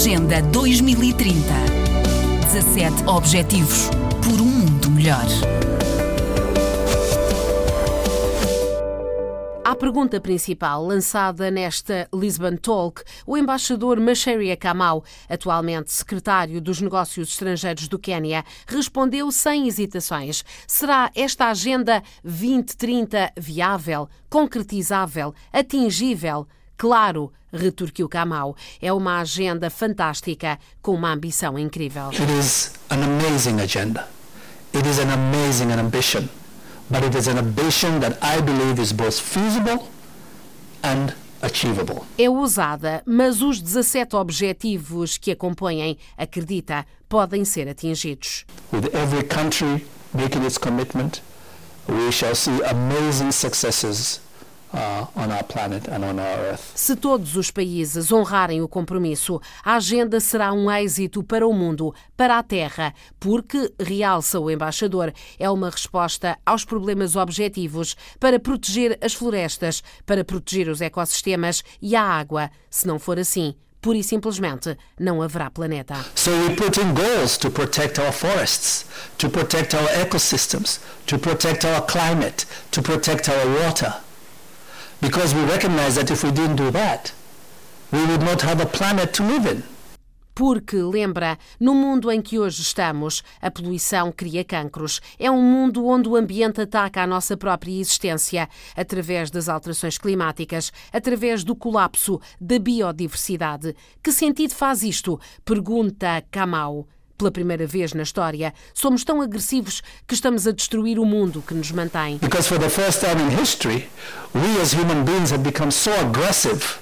Agenda 2030. 17 Objetivos por um mundo melhor. À pergunta principal lançada nesta Lisbon Talk, o embaixador Macharia Kamau, atualmente secretário dos Negócios Estrangeiros do Quênia, respondeu sem hesitações: será esta agenda 2030 viável, concretizável, atingível? Claro, retorquiu Kamau, é uma agenda fantástica com uma ambição incrível. It is an amazing agenda. It is an amazing ambition. But it is an ambition that I believe is both feasible and achievable. É ousada, mas os 17 objetivos que a compõem, acredita, podem ser atingidos. With every country making its commitment, we shall see amazing successes uh, on our planet and on our earth. Se todos os países honrarem o compromisso, a agenda será um êxito para o mundo, para a Terra, porque, realça o embaixador, é uma resposta aos problemas objetivos para proteger as florestas, para proteger os ecossistemas e a água. Se não for assim, pura e simplesmente não haverá planeta. So we put in goals to protect our forests, to protect our ecosystems, to protect our climate, to protect our water. Because we recognize that if we didn't do that, we would not have a planet to live in. Porque, lembra, no mundo em que hoje estamos, a poluição cria cancros. É um mundo onde o ambiente ataca a nossa própria existência, através das alterações climáticas, através do colapso da biodiversidade. Que sentido faz isto? Pergunta Kamau. Pela primeira vez na história, somos tão agressivos que estamos a destruir o mundo que nos mantém. Because for the first time in history, we as human beings have become so aggressive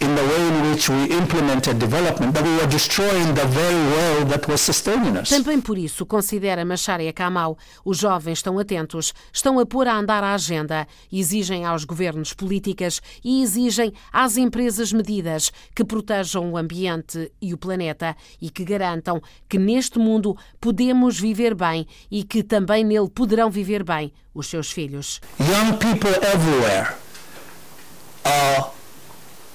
in the way which we implemented development that we were destroying the very world that was sustaining us. Também por isso, considera Macharia Kamau, os jovens estão atentos, estão a pôr a andar a agenda, exigem aos governos políticas e exigem às empresas medidas que protejam o ambiente e o planeta e que garantam que neste mundo podemos viver bem e que também nele poderão viver bem os seus filhos. Young people everywhere are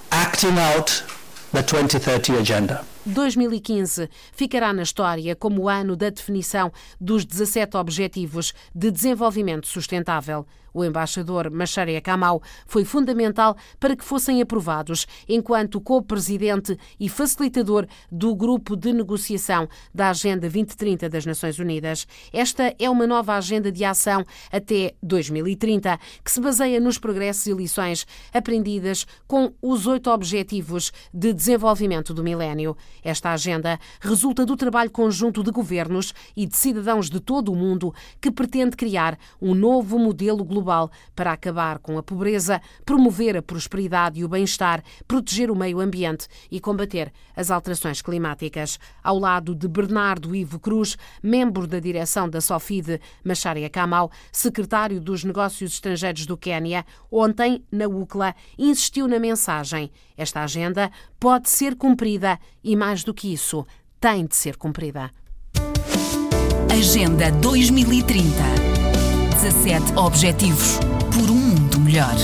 acting out the 2030 agenda. 2015 ficará na história como o ano da definição dos 17 Objetivos de Desenvolvimento Sustentável. O embaixador Macharia Kamau foi fundamental para que fossem aprovados, enquanto co-presidente e facilitador do grupo de negociação da Agenda 2030 das Nações Unidas. Esta é uma nova agenda de ação até 2030, que se baseia nos progressos e lições aprendidas com os oito Objetivos de Desenvolvimento do Milénio. Esta agenda resulta do trabalho conjunto de governos e de cidadãos de todo o mundo que pretende criar um novo modelo global para acabar com a pobreza, promover a prosperidade e o bem-estar, proteger o meio ambiente e combater as alterações climáticas. Ao lado de Bernardo Ivo Cruz, membro da direção da Sofide, Macharia Kamau, secretário dos Negócios Estrangeiros do Quênia, ontem, na UCLA, insistiu na mensagem: esta agenda pode ser cumprida e, mais do que isso, tem de ser cumprida. Agenda 2030. 17 Objetivos por um mundo melhor.